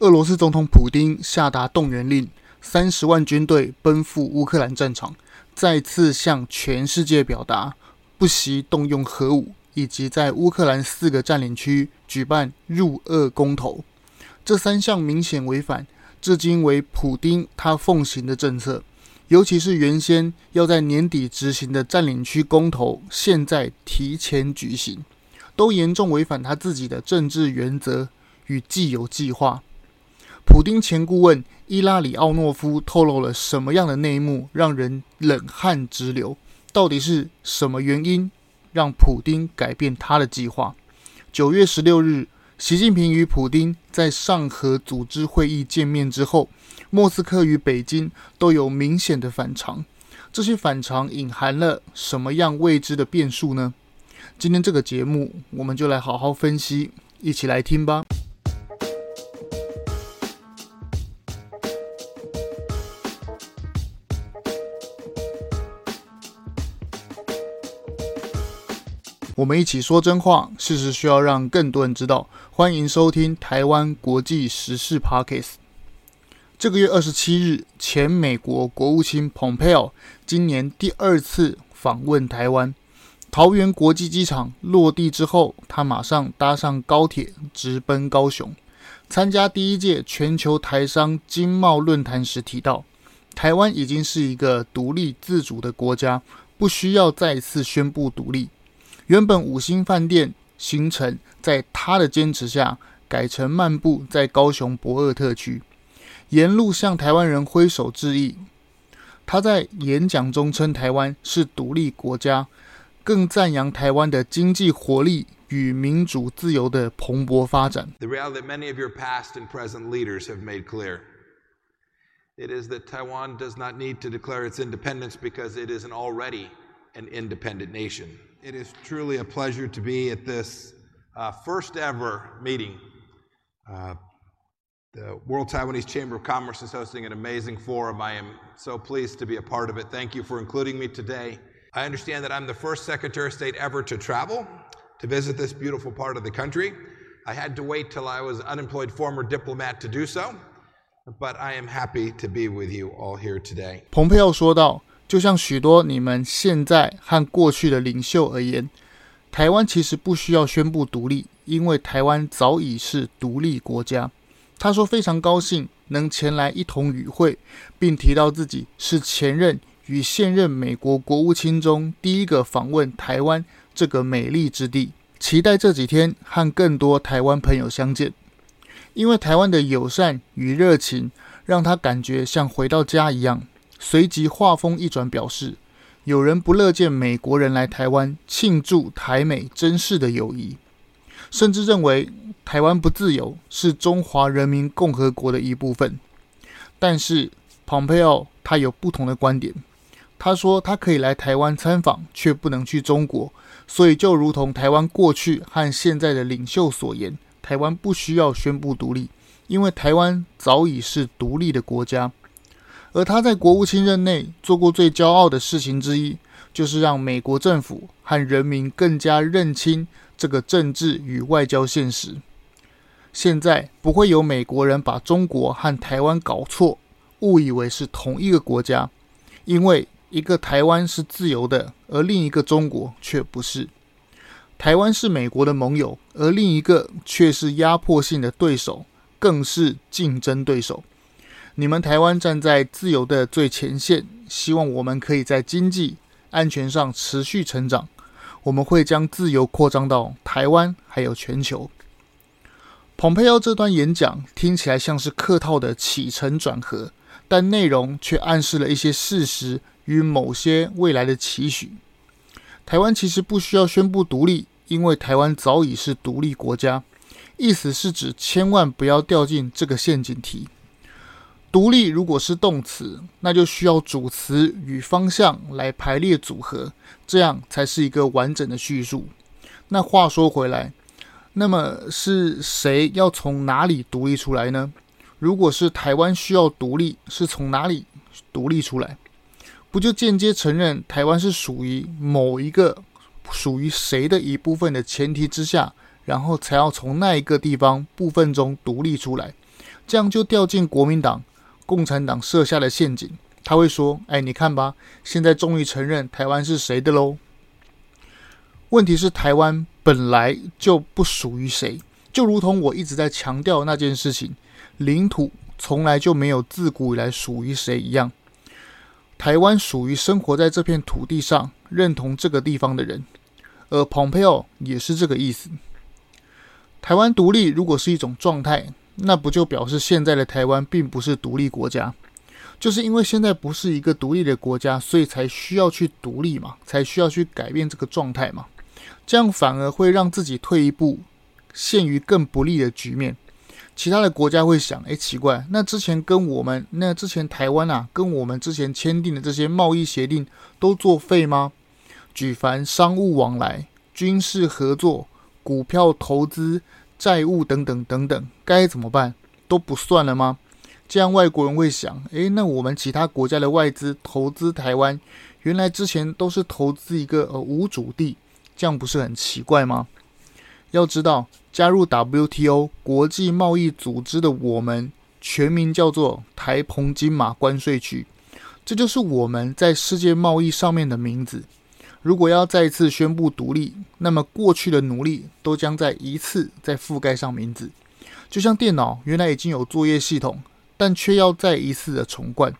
俄罗斯总统普丁下达动员令，三十万军队奔赴乌克兰战场，再次向全世界表达不惜动用核武，以及在乌克兰四个占领区举办入俄公投。这三项明显违反，至今为普丁他奉行的政策。尤其是原先要在年底执行的占领区公投，现在提前举行，都严重违反他自己的政治原则与既有计划。普丁前顾问伊拉里奥诺夫透露了什么样的内幕，让人冷汗直流？到底是什么原因让普丁改变他的计划？九月十六日，习近平与普丁在上合组织会议见面之后，莫斯科与北京都有明显的反常。这些反常隐含了什么样未知的变数呢？今天这个节目，我们就来好好分析，一起来听吧。我们一起说真话，事实需要让更多人知道。欢迎收听台湾国际时事 Podcast。这个月二十七日，前美国国务卿蓬佩奥今年第二次访问台湾。桃园国际机场落地之后，他马上搭上高铁，直奔高雄，参加第一届全球台商经贸论坛时提到，台湾已经是一个独立自主的国家，不需要再次宣布独立。原本五星饭店行程，在他的坚持下，改成漫步在高雄驳二特区，沿路向台湾人挥手致意。他在演讲中称台湾是独立国家，更赞扬台湾的经济活力与民主自由的蓬勃发展。The reality many of your past and present leaders have made clear, it is that Taiwan does not need to declare its independence because it is an already an independent nation. It is truly a pleasure to be at this first ever meeting. The World Taiwanese Chamber of Commerce is hosting an amazing forum. I am so pleased to be a part of it. Thank you for including me today. I understand that I'm the first Secretary of State ever to travel to visit this beautiful part of the country. I had to wait till I was unemployed former diplomat to do so, but I am happy to be with you all here today. 蓬佩奥说道。 就像许多你们现在和过去的领袖而言，台湾其实不需要宣布独立，因为台湾早已是独立国家。他说非常高兴能前来一同与会，并提到自己是前任与现任美国国务卿中第一个访问台湾这个美丽之地，期待这几天和更多台湾朋友相见。因为台湾的友善与热情，让他感觉像回到家一样。随即话锋一转，表示有人不乐见美国人来台湾庆祝台美珍视的友谊，甚至认为台湾不自由是中华人民共和国的一部分。但是，蓬佩奥他有不同的观点。他说他可以来台湾参访，却不能去中国，所以就如同台湾过去和现在的领袖所言，台湾不需要宣布独立，因为台湾早已是独立的国家。而他在国务卿任内做过最骄傲的事情之一，就是让美国政府和人民更加认清这个政治与外交现实。现在不会有美国人把中国和台湾搞错，误以为是同一个国家，因为一个台湾是自由的，而另一个中国却不是。台湾是美国的盟友，而另一个却是压迫性的对手，更是竞争对手。你们台湾站在自由的最前线，希望我们可以在经济安全上持续成长。我们会将自由扩张到台湾，还有全球。蓬佩奥这段演讲听起来像是客套的起承转合，但内容却暗示了一些事实与某些未来的期许。台湾其实不需要宣布独立，因为台湾早已是独立国家。意思是指千万不要掉进这个陷阱题。独立如果是动词，那就需要主词与方向来排列组合，这样才是一个完整的叙述。那话说回来，那么是谁要从哪里独立出来呢？如果是台湾需要独立，是从哪里独立出来？不就间接承认台湾是属于某一个属于谁的一部分的前提之下，然后才要从那一个地方部分中独立出来？这样就掉进国民党、共产党设下的陷阱。他会说：“哎，你看吧，现在终于承认台湾是谁的喽。”问题是，台湾本来就不属于谁，就如同我一直在强调那件事情，领土从来就没有自古以来属于谁一样。台湾属于生活在这片土地上、认同这个地方的人，而蓬佩奥也是这个意思。台湾独立如果是一种状态，那不就表示现在的台湾并不是独立国家？就是因为现在不是一个独立的国家，所以才需要去独立嘛，才需要去改变这个状态嘛。这样反而会让自己退一步，陷于更不利的局面。其他的国家会想：哎，奇怪，那之前跟我们，那之前台湾啊，跟我们之前签订的这些贸易协定都作废吗？举凡商务往来、军事合作、股票投资、债务等等等等，该怎么办？都不算了吗？这样外国人会想：哎，那我们其他国家的外资投资台湾，原来之前都是投资一个呃无主地，这样不是很奇怪吗？要知道，加入 WTO 国际贸易组织的我们，全名叫做台澎金马关税区，这就是我们在世界贸易上面的名字。如果要再次宣布独立，那么过去的努力都将再一次再覆盖上名字，就像电脑原来已经有作业系统，但却要再一次的重灌，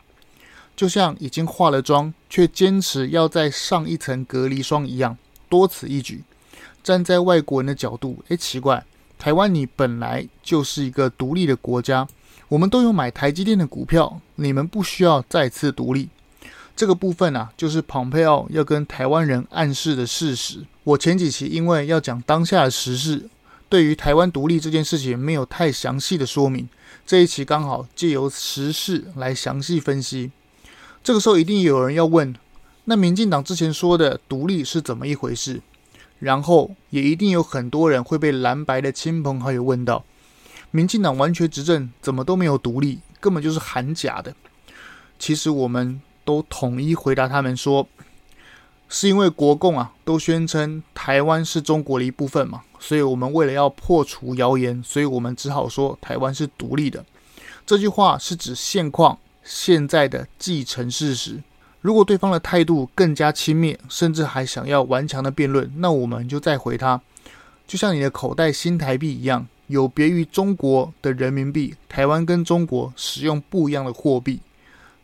就像已经化了妆，却坚持要再上一层隔离霜一样，多此一举。站在外国人的角度，诶，奇怪，台湾你本来就是一个独立的国家，我们都有买台积电的股票，你们不需要再次独立。这个部分啊，就是蓬佩奥要跟台湾人暗示的事实。我前几期因为要讲当下的时事，对于台湾独立这件事情没有太详细的说明，这一期刚好借由时事来详细分析。这个时候一定有人要问，那民进党之前说的独立是怎么一回事？然后也一定有很多人会被蓝白的亲朋好友问到：民进党完全执政，怎么都没有独立，根本就是喊假的。其实我们都统一回答他们说，是因为国共啊都宣称台湾是中国的一部分嘛，所以我们为了要破除谣言，所以我们只好说台湾是独立的。这句话是指现况现在的既成事实。如果对方的态度更加轻蔑，甚至还想要顽强的辩论，那我们就再回他，就像你的口袋新台币一样，有别于中国的人民币，台湾跟中国使用不一样的货币，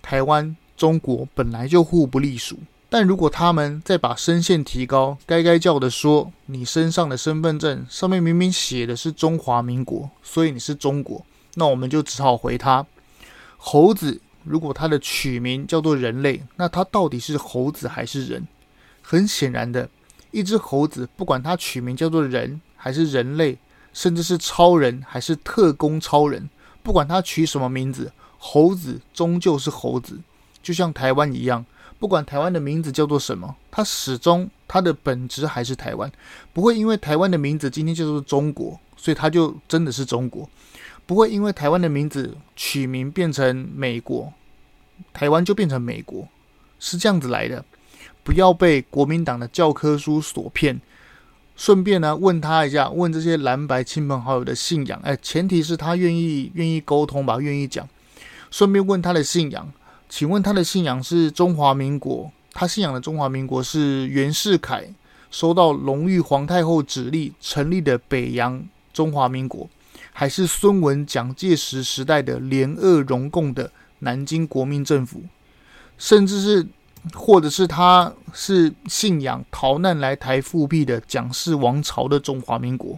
台湾、中国本来就互不隶属。但如果他们再把声线提高，该该叫的说，你身上的身份证上面明明写的是中华民国，所以你是中国，那我们就只好回他，猴子。如果它的取名叫做人类，那它到底是猴子还是人？很显然的，一只猴子，不管它取名叫做人还是人类，甚至是超人还是特工超人，不管它取什么名字，猴子终究是猴子。就像台湾一样，不管台湾的名字叫做什么，它始终它的本质还是台湾，不会因为台湾的名字今天叫做中国，所以它就真的是中国。不会因为台湾的名字取名变成美国，台湾就变成美国，是这样子来的。不要被国民党的教科书所骗。顺便呢，问他一下，问这些蓝白亲朋好友的信仰。哎，前提是他愿意愿意沟通吧，愿意讲。顺便问他的信仰，请问他的信仰是中华民国？他信仰的中华民国是袁世凯收到隆裕皇太后旨意成立的北洋中华民国？还是孙文、蒋介石时代的联俄容共的南京国民政府，甚至是，或者是他是信仰逃难来台复辟的蒋氏王朝的中华民国。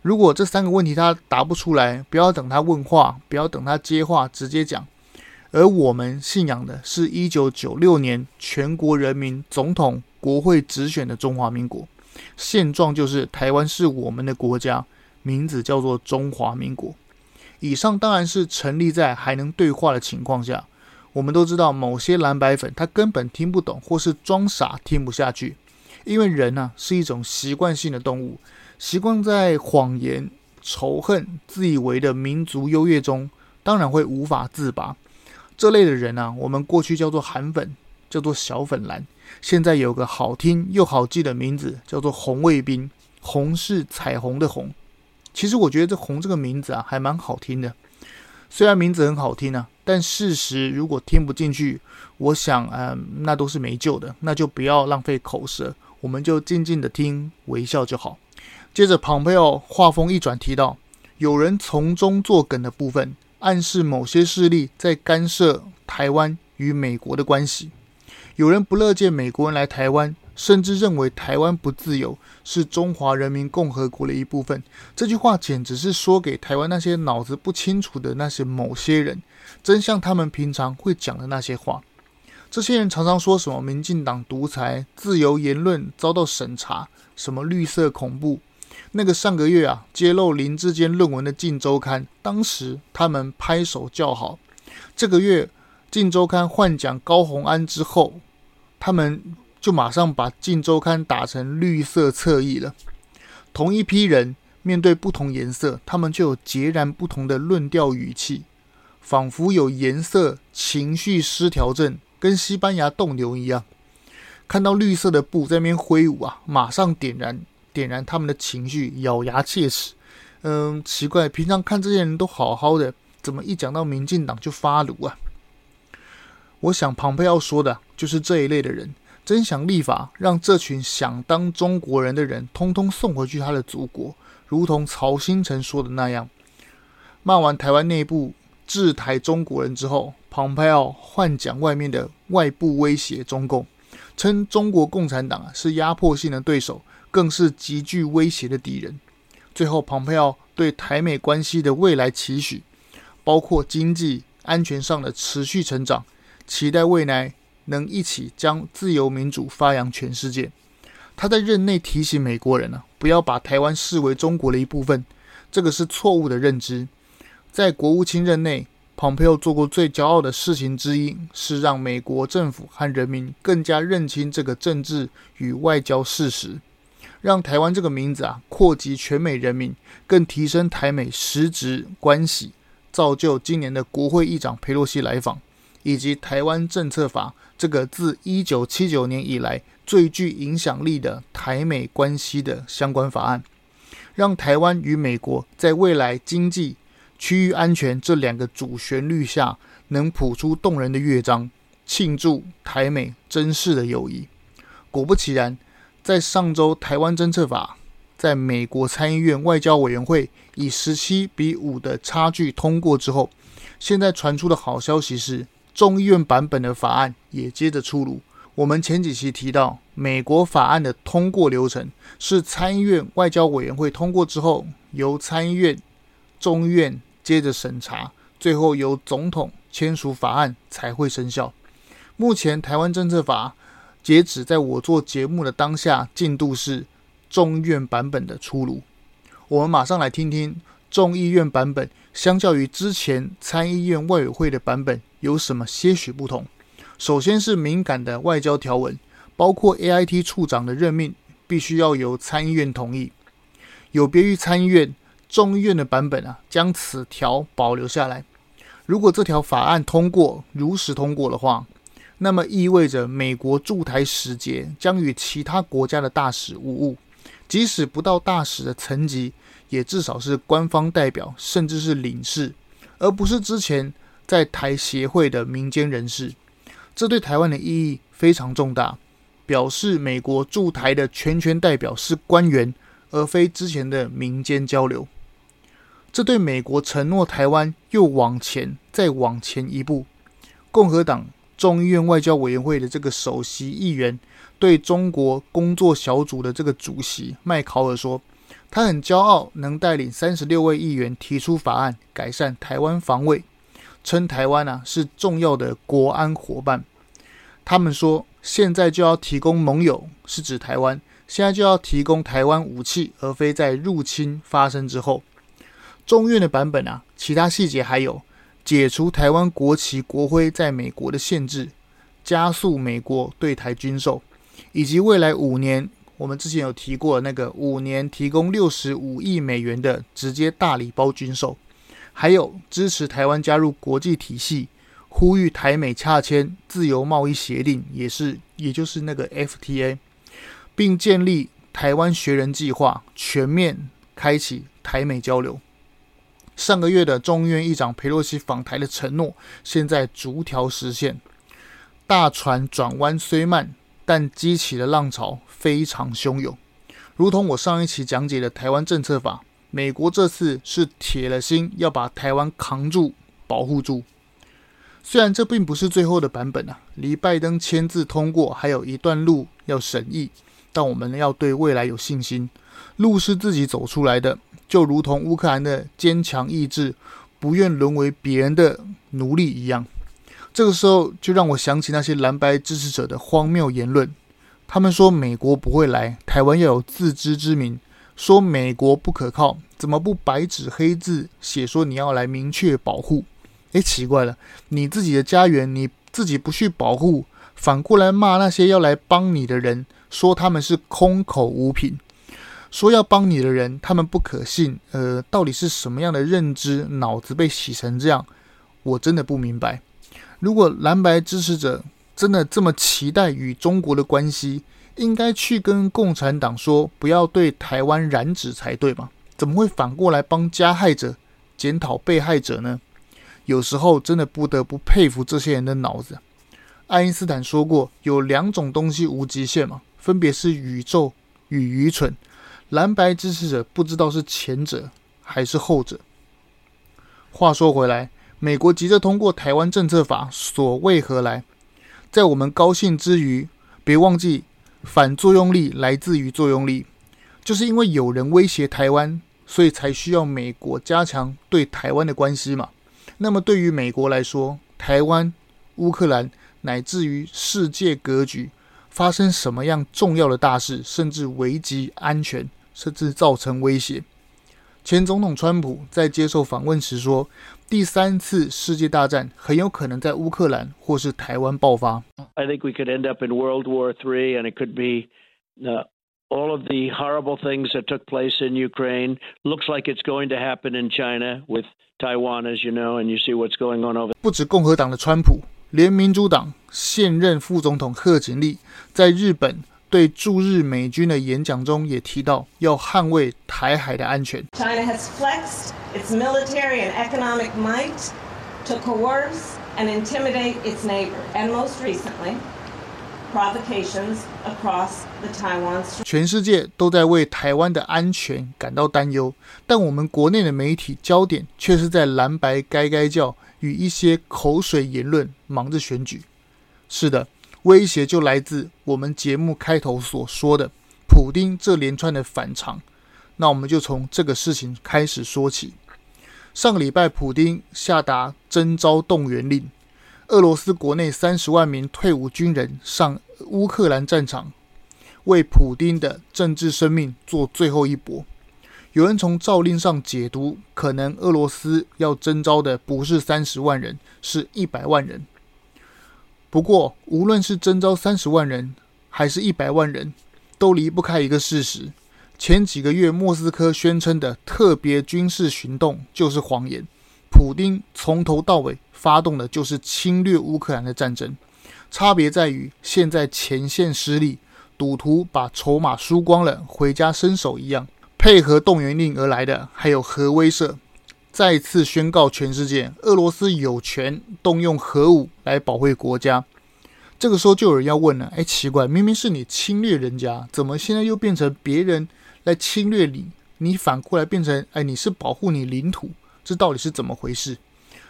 如果这三个问题他答不出来，不要等他问话，不要等他接话，直接讲。而我们信仰的是一九九六年全国人民总统国会直选的中华民国，现状就是台湾是我们的国家。名字叫做中华民国。以上当然是成立在还能对话的情况下。我们都知道，某些蓝白粉他根本听不懂，或是装傻听不下去。因为人呢、是一种习惯性的动物，习惯在谎言、仇恨、自以为的民族优越中，当然会无法自拔。这类的人呢、我们过去叫做韩粉，叫做小粉蓝。现在有个好听又好记的名字，叫做红卫兵。红是彩虹的红。其实我觉得这“红”这个名字啊，还蛮好听的。虽然名字很好听啊，但事实如果听不进去，我想，嗯、那都是没救的，那就不要浪费口舌，我们就静静的听，微笑就好。接着，庞佩奥话锋一转，提到有人从中作梗的部分，暗示某些势力在干涉台湾与美国的关系。有人不乐见美国人来台湾，甚至认为台湾不自由，是中华人民共和国的一部分。这句话简直是说给台湾那些脑子不清楚的那些某些人，真像他们平常会讲的那些话。这些人常常说什么民进党独裁、自由言论遭到审查，什么绿色恐怖。那个上个月啊，揭露林志坚论文的《镜周刊》，当时他们拍手叫好。这个月，《镜周刊》换奖高虹安之后。他们就马上把《镜周刊》打成绿色侧翼了。同一批人面对不同颜色，他们就有截然不同的论调语气，仿佛有颜色情绪失调症，跟西班牙斗牛一样。看到绿色的布在那边挥舞啊，马上点燃点燃他们的情绪，咬牙切齿。嗯，奇怪，平常看这些人都好好的，怎么一讲到民进党就发怒啊？我想，庞佩奥说的就是这一类的人，真想立法让这群想当中国人的人，通通送回去他的祖国，如同曹兴诚说的那样。骂完台湾内部制台中国人之后，庞佩奥换讲外面的外部威胁中共，称中国共产党啊是压迫性的对手，更是极具威胁的敌人。最后，蓬佩奥对台美关系的未来期许，包括经济安全上的持续成长。期待未来能一起将自由民主发扬全世界。他在任内提醒美国人呢、啊，不要把台湾视为中国的一部分，这个是错误的认知。在国务卿任内，蓬佩奥做过最骄傲的事情之一，是让美国政府和人民更加认清这个政治与外交事实，让台湾这个名字啊扩及全美人民，更提升台美实质关系，造就今年的国会议长佩洛西来访。以及台湾政策法这个自一九七九年以来最具影响力的台美关系的相关法案，让台湾与美国在未来经济、区域安全这两个主旋律下，能谱出动人的乐章，庆祝台美珍视的友谊。果不其然，在上周台湾政策法在美国参议院外交委员会以十七比五的差距通过之后，现在传出的好消息是。众议院版本的法案也接着出炉。我们前几期提到，美国法案的通过流程是参议院外交委员会通过之后，由参议院、众议院接着审查，最后由总统签署法案才会生效。目前台湾政策法截止在我做节目的当下进度是众议院版本的出炉。我们马上来听听众议院版本相较于之前参议院外委会的版本。有什么些许不同？首先是敏感的外交条文，包括 AIT 处长的任命必须要由参议院同意。有别于参议院，众议院的版本啊，将此条保留下来。如果这条法案通过，如实通过的话，那么意味着美国驻台使节将与其他国家的大使无误，即使不到大使的层级，也至少是官方代表，甚至是领事，而不是之前。在台协会的民间人士，这对台湾的意义非常重大，表示美国驻台的全权代表是官员，而非之前的民间交流。这对美国承诺台湾又往前再往前一步。共和党众议院外交委员会的这个首席议员对中国工作小组的这个主席麦考尔说，他很骄傲能带领三十六位议员提出法案，改善台湾防卫。称台湾啊是重要的国安伙伴，他们说现在就要提供盟友，是指台湾，现在就要提供台湾武器，而非在入侵发生之后。众院的版本啊，其他细节还有解除台湾国旗国徽在美国的限制，加速美国对台军售，以及未来五年，我们之前有提过那个五年提供六十五亿美元的直接大礼包军售。还有支持台湾加入国际体系，呼吁台美洽签自由贸易协定，也是也就是那个 FTA，并建立台湾学人计划，全面开启台美交流。上个月的众议院议长佩洛西访台的承诺，现在逐条实现。大船转弯虽慢，但激起的浪潮非常汹涌。如同我上一期讲解的台湾政策法，美国这次是铁了心要把台湾扛住、保护住。虽然这并不是最后的版本啊，离拜登签字通过还有一段路要审议，但我们要对未来有信心。路是自己走出来的。就如同乌克兰的坚强意志，不愿沦为别人的奴隶一样，这个时候就让我想起那些蓝白支持者的荒谬言论。他们说美国不会来，台湾要有自知之明；说美国不可靠，怎么不白纸黑字写说你要来明确保护？诶，奇怪了，你自己的家园你自己不去保护，反过来骂那些要来帮你的人，说他们是空口无凭。说要帮你的人，他们不可信。呃，到底是什么样的认知，脑子被洗成这样？我真的不明白。如果蓝白支持者真的这么期待与中国的关系，应该去跟共产党说，不要对台湾染指才对嘛？怎么会反过来帮加害者检讨被害者呢？有时候真的不得不佩服这些人的脑子。爱因斯坦说过，有两种东西无极限嘛，分别是宇宙与愚蠢。蓝白支持者不知道是前者还是后者。话说回来，美国急着通过台湾政策法，所为何来？在我们高兴之余，别忘记反作用力来自于作用力，就是因为有人威胁台湾，所以才需要美国加强对台湾的关系嘛。那么对于美国来说，台湾、乌克兰乃至于世界格局，发生什么样重要的大事，甚至危及安全。甚至造成威胁。前总统川普在接受访问时说：“第三次世界大战很有可能在乌克兰或是台湾爆发。” I think we could end up in World War Three, and it could be all of the horrible things that took place in Ukraine. Looks like it's going to happen in China with Taiwan, as you know, and you see what's going on over. 不止共和党的川普，连民主党现任副总统贺锦丽在日本。对驻日美军的演讲中也提到，要捍卫台海的安全。China has flexed its military and economic might to coerce and intimidate its neighbor, and most recently, provocations across the Taiwan Strait. 全世界都在为台湾的安全感到担忧，但我们国内的媒体焦点却是在蓝白该该叫与一些口水言论，忙着选举。是的。威胁就来自我们节目开头所说的普丁这连串的反常。那我们就从这个事情开始说起。上个礼拜，普丁下达征召动员令，俄罗斯国内三十万名退伍军人上乌克兰战场，为普丁的政治生命做最后一搏。有人从诏令上解读，可能俄罗斯要征召的不是三十万人，是一百万人。不过，无论是征召三十万人，还是一百万人，都离不开一个事实：前几个月莫斯科宣称的特别军事行动就是谎言。普丁从头到尾发动的就是侵略乌克兰的战争，差别在于现在前线失利，赌徒把筹码输光了，回家伸手一样。配合动员令而来的还有核威慑。再次宣告全世界，俄罗斯有权动用核武来保卫国家。这个时候就有人要问了：哎，奇怪，明明是你侵略人家，怎么现在又变成别人来侵略你？你反过来变成哎，你是保护你领土，这到底是怎么回事？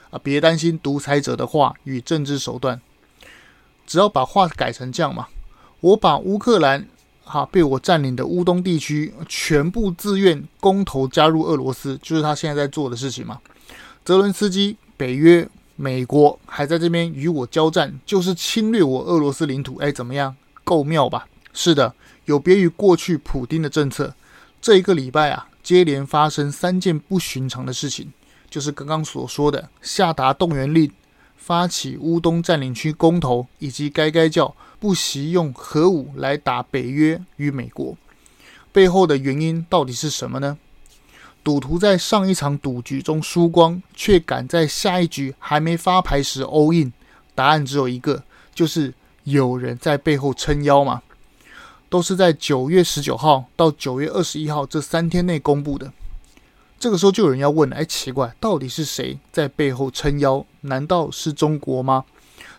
啊，别担心独裁者的话与政治手段，只要把话改成这样嘛，我把乌克兰。哈，被我占领的乌东地区全部自愿公投加入俄罗斯，就是他现在在做的事情嘛。泽伦斯基、北约、美国还在这边与我交战，就是侵略我俄罗斯领土。哎，怎么样？够妙吧？是的，有别于过去普丁的政策，这一个礼拜啊，接连发生三件不寻常的事情，就是刚刚所说的下达动员令。发起乌东占领区公投，以及该该叫不惜用核武来打北约与美国，背后的原因到底是什么呢？赌徒在上一场赌局中输光，却敢在下一局还没发牌时 all in，答案只有一个，就是有人在背后撑腰嘛。都是在九月十九号到九月二十一号这三天内公布的。这个时候就有人要问了：哎，奇怪，到底是谁在背后撑腰？难道是中国吗？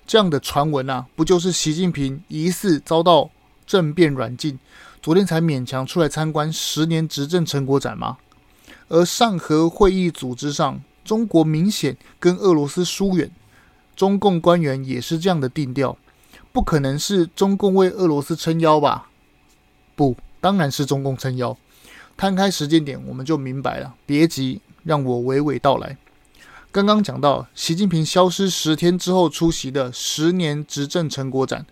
这样的传闻啊，不就是习近平疑似遭到政变软禁，昨天才勉强出来参观十年执政成果展吗？而上合会议组织上，中国明显跟俄罗斯疏远，中共官员也是这样的定调，不可能是中共为俄罗斯撑腰吧？不，当然是中共撑腰。摊开时间点，我们就明白了。别急，让我娓娓道来。刚刚讲到，习近平消失十天之后出席的十年执政成果展，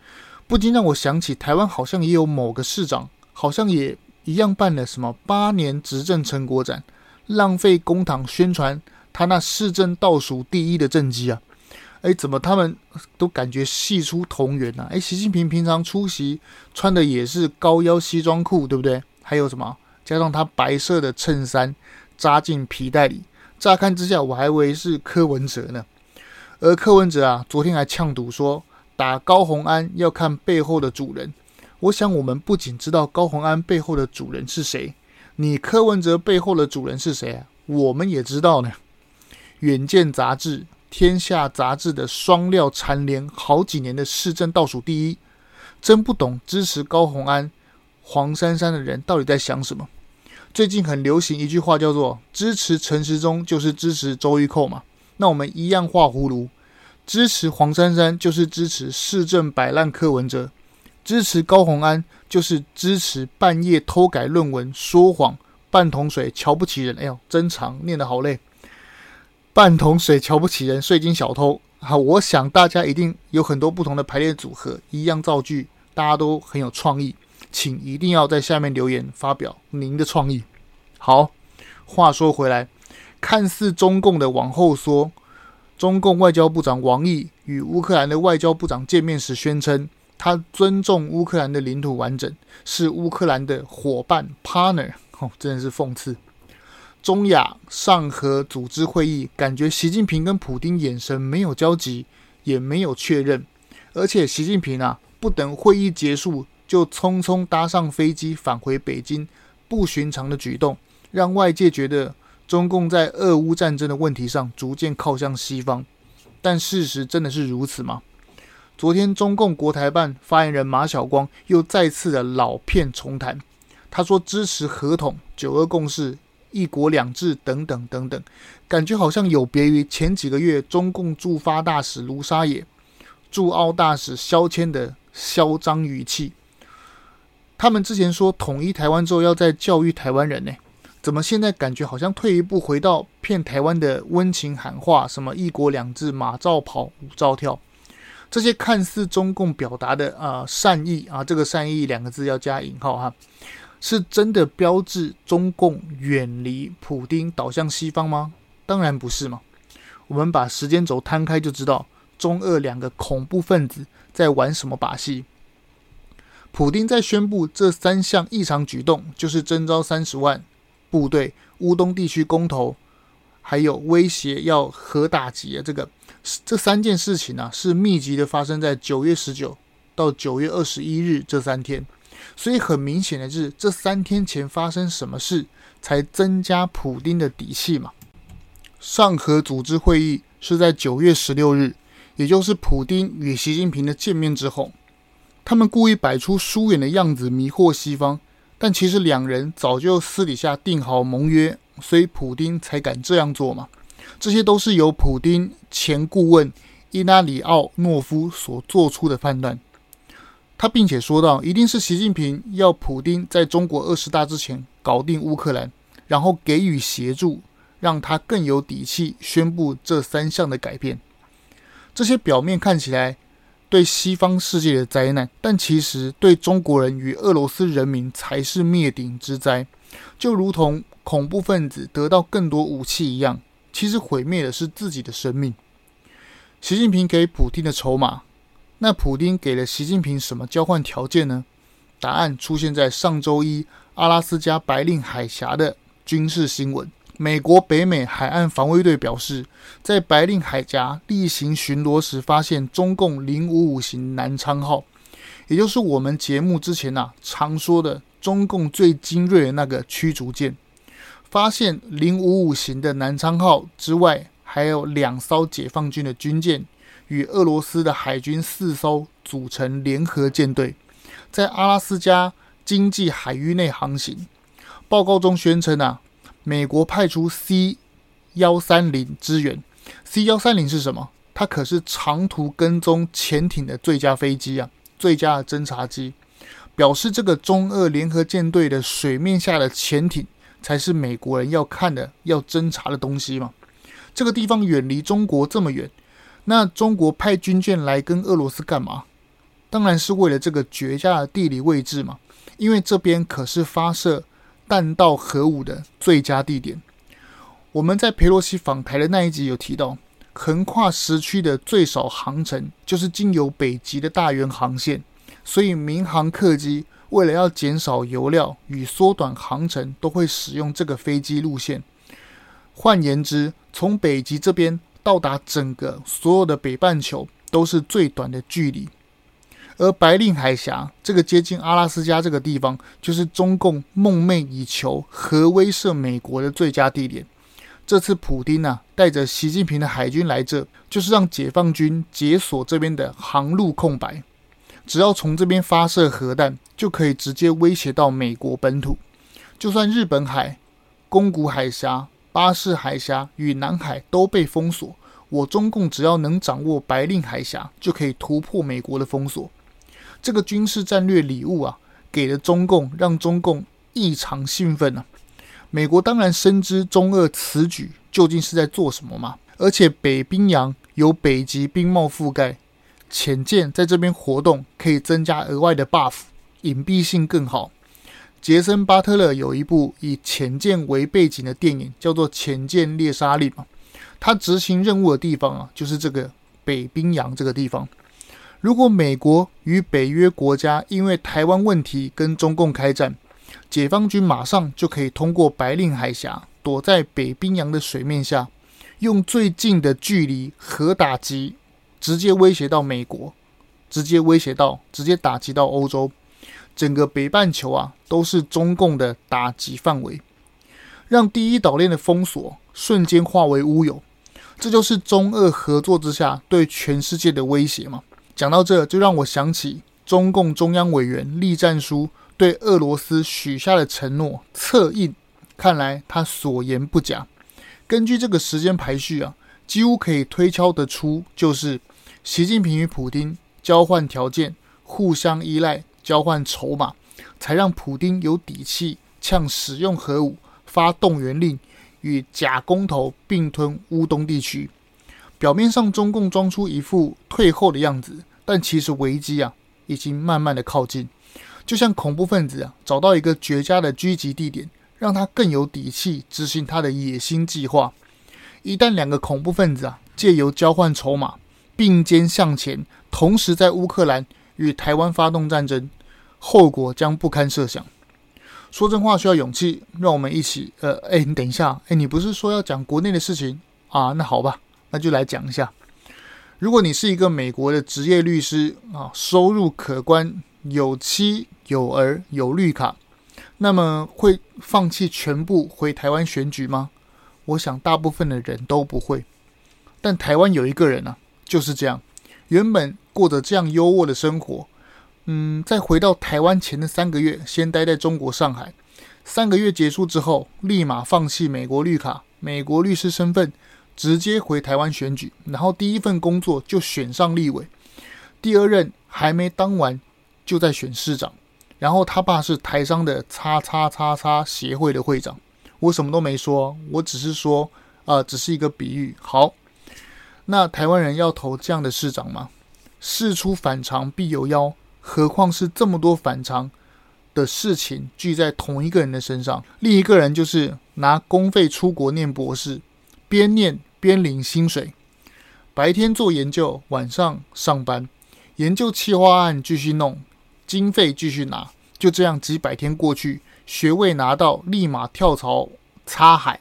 不禁让我想起台湾好像也有某个市长，好像也一样办了什么八年执政成果展，浪费公帑宣传他那市政倒数第一的政绩啊！哎，怎么他们都感觉系出同源呢？哎，习近平平常出席穿的也是高腰西装裤，对不对？还有什么？加上他白色的衬衫扎进皮带里，乍看之下我还以为是柯文哲呢。而柯文哲啊，昨天还呛赌说打高虹安要看背后的主人。我想我们不仅知道高虹安背后的主人是谁，你柯文哲背后的主人是谁啊？我们也知道呢。远见杂志、天下杂志的双料蝉联好几年的市政倒数第一，真不懂支持高虹安、黄珊珊的人到底在想什么。最近很流行一句话，叫做“支持陈时中就是支持周玉蔻”嘛。那我们一样画葫芦，支持黄珊珊就是支持市政摆烂柯文哲，支持高虹安就是支持半夜偷改论文、说谎、半桶水、瞧不起人。哎呦，真长，念得好累。半桶水瞧不起人，税金小偷。好，我想大家一定有很多不同的排列组合，一样造句，大家都很有创意。请一定要在下面留言发表您的创意。好，话说回来，看似中共的往后说，中共外交部长王毅与乌克兰的外交部长见面时宣称，他尊重乌克兰的领土完整，是乌克兰的伙伴 partner。哦，真的是讽刺。中亚上合组织会议，感觉习近平跟普丁眼神没有交集，也没有确认，而且习近平啊，不等会议结束。就匆匆搭上飞机返回北京，不寻常的举动让外界觉得中共在俄乌战争的问题上逐渐靠向西方。但事实真的是如此吗？昨天中共国台办发言人马晓光又再次的老骗重谈，他说支持合同、九二共识、一国两制等等等等，感觉好像有别于前几个月中共驻法大使卢沙野、驻澳大使肖谦的嚣张语气。他们之前说统一台湾之后要再教育台湾人呢，怎么现在感觉好像退一步回到骗台湾的温情喊话，什么一国两制，马照跑，舞照跳，这些看似中共表达的啊、善意啊，这个善意两个字要加引号哈，是真的标志中共远离普丁倒向西方吗？当然不是嘛。我们把时间轴摊开就知道，中俄两个恐怖分子在玩什么把戏。普丁在宣布这三项异常举动，就是征召三十万部队、乌东地区公投，还有威胁要核打击啊，这个这三件事情呢、是密集的发生在九月十九到九月二十一日这三天。所以很明显的是，这三天前发生什么事，才增加普丁的底气嘛？上合组织会议是在九月十六日，也就是普丁与习近平的见面之后。他们故意摆出疏远的样子迷惑西方，但其实两人早就私底下定好盟约，所以普丁才敢这样做嘛。这些都是由普丁前顾问伊拉里奥诺夫所做出的判断。他并且说道，一定是习近平要普丁在中国二十大之前搞定乌克兰，然后给予协助，让他更有底气宣布这三项的改变。这些表面看起来。对西方世界的灾难，但其实对中国人与俄罗斯人民才是灭顶之灾。就如同恐怖分子得到更多武器一样，其实毁灭的是自己的生命。习近平给普丁的筹码，那普丁给了习近平什么交换条件呢？答案出现在上周一阿拉斯加白令海峡的军事新闻。美国北美海岸防卫队表示，在白令海峡例行巡逻时，发现中共零五五型南昌号，也就是我们节目之前呐、啊、常说的中共最精锐的那个驱逐舰。发现零五五型的南昌号之外，还有两艘解放军的军舰与俄罗斯的海军四艘组成联合舰队，在阿拉斯加经济海域内航行。报告中宣称啊，美国派出 C 幺三零支援。C 幺三零是什么？它可是长途跟踪潜艇的最佳飞机啊，最佳的侦察机。表示这个中俄联合舰队的水面下的潜艇才是美国人要看的、要侦察的东西嘛？这个地方远离中国这么远，那中国派军舰来跟俄罗斯干嘛？当然是为了这个绝佳的地理位置嘛，因为这边可是发射弹道核武的最佳地点。我们在裴洛西访台的那一集有提到，横跨时区的最少航程就是经由北极的大圆航线。所以，民航客机为了要减少油料与缩短航程，都会使用这个飞机路线。换言之，从北极这边到达整个所有的北半球都是最短的距离。而白令海峡这个接近阿拉斯加这个地方，就是中共梦寐以求核威慑美国的最佳地点。这次普丁啊带着习近平的海军来这，就是让解放军解锁这边的航路空白。只要从这边发射核弹，就可以直接威胁到美国本土。就算日本海、宫古海峡、巴士海峡与南海都被封锁，我中共只要能掌握白令海峡，就可以突破美国的封锁。这个军事战略礼物啊，给了中共，让中共异常兴奋啊！美国当然深知中俄此举究竟是在做什么嘛，而且北冰洋有北极冰帽覆盖。潜舰在这边活动可以增加额外的 buff，隐蔽性更好。杰森·巴特勒有一部以潜舰为背景的电影，叫做《潜舰猎杀令》嘛。他执行任务的地方啊，就是这个北冰洋这个地方。如果美国与北约国家因为台湾问题跟中共开战，解放军马上就可以通过白令海峡，躲在北冰洋的水面下，用最近的距离核打击。直接威胁到美国，直接威胁到，直接打击到欧洲，整个北半球啊都是中共的打击范围，让第一岛链的封锁瞬间化为乌有，这就是中俄合作之下对全世界的威胁嘛。讲到这就让我想起中共中央委员栗战书对俄罗斯许下的承诺策应，看来他所言不假。根据这个时间排序啊。几乎可以推敲得出，就是习近平与普丁交换条件、互相依赖、交换筹码，才让普丁有底气呛使用核武、发动员令，与假公投并吞乌东地区。表面上中共装出一副退后的样子，但其实危机啊已经慢慢的靠近。就像恐怖分子啊找到一个绝佳的狙击地点，让他更有底气执行他的野心计划。一旦两个恐怖分子啊借由交换筹码并肩向前，同时在乌克兰与台湾发动战争，后果将不堪设想。说真话需要勇气，让我们一起……呃，哎，你等一下，哎，你不是说要讲国内的事情啊？那好吧，那就来讲一下。如果你是一个美国的职业律师啊，收入可观，有妻有儿有绿卡，那么会放弃全部回台湾选举吗？我想大部分的人都不会，但台湾有一个人啊，就是这样，原本过着这样优渥的生活，嗯，在回到台湾前的三个月，先待在中国上海，三个月结束之后，立马放弃美国绿卡、美国律师身份，直接回台湾选举，然后第一份工作就选上立委，第二任还没当完，就在选市长，然后他爸是台商的叉叉叉叉协会的会长。我什么都没说，我只是说，啊、呃，只是一个比喻。好，那台湾人要投这样的市长吗？事出反常必有妖，何况是这么多反常的事情聚在同一个人的身上。另一个人就是拿公费出国念博士，边念边领薪水，白天做研究，晚上上班，研究企划案继续弄，经费继续拿，就这样几百天过去。学位拿到，立马跳槽擦海。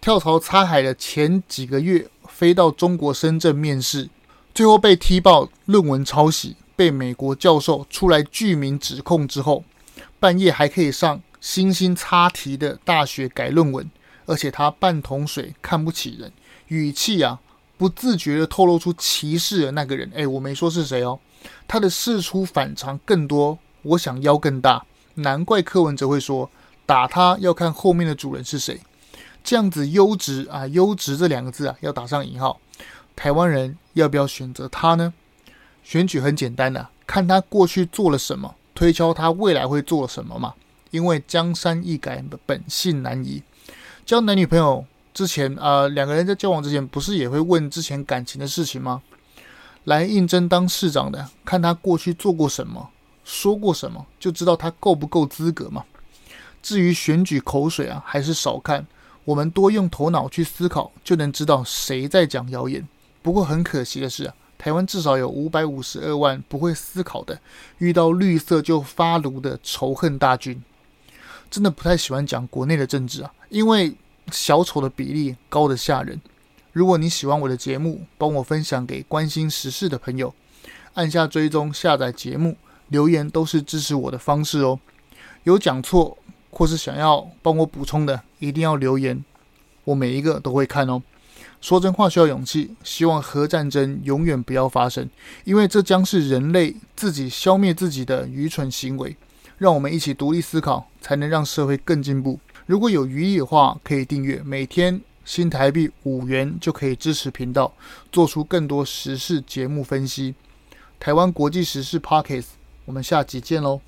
跳槽擦海的前几个月，飞到中国深圳面试，最后被踢爆论文抄袭，被美国教授出来具名指控之后，半夜还可以上星星擦题的大学改论文，而且他半桶水看不起人，语气啊不自觉地透露出歧视的那个人。哎，我没说是谁哦。他的事出反常更多，我想腰更大。难怪柯文哲会说打他要看后面的主人是谁。这样子优质啊，优质这两个字啊要打上引号。台湾人要不要选择他呢？选举很简单的，看他过去做了什么，推敲他未来会做什么嘛。因为江山易改，本性难移。交男女朋友之前，啊、两个人在交往之前，不是也会问之前感情的事情吗？来应征当市长的，看他过去做过什么，说过什么，就知道他够不够资格嘛。至于选举口水啊，还是少看。我们多用头脑去思考，就能知道谁在讲谣言。不过很可惜的是啊，台湾至少有五百五十二万不会思考的，遇到绿色就发炉的仇恨大军。真的不太喜欢讲国内的政治啊，因为小丑的比例高得吓人。如果你喜欢我的节目，帮我分享给关心时事的朋友，按下追踪、下载节目、留言都是支持我的方式哦。有讲错或是想要帮我补充的，一定要留言，我每一个都会看哦。说真话需要勇气，希望核战争永远不要发生，因为这将是人类自己消灭自己的愚蠢行为。让我们一起独立思考，才能让社会更进步。如果有余力的话，可以订阅，每天新台币五元就可以支持频道，做出更多时事节目分析。台湾国际时事 Podcast，我们下集见喽。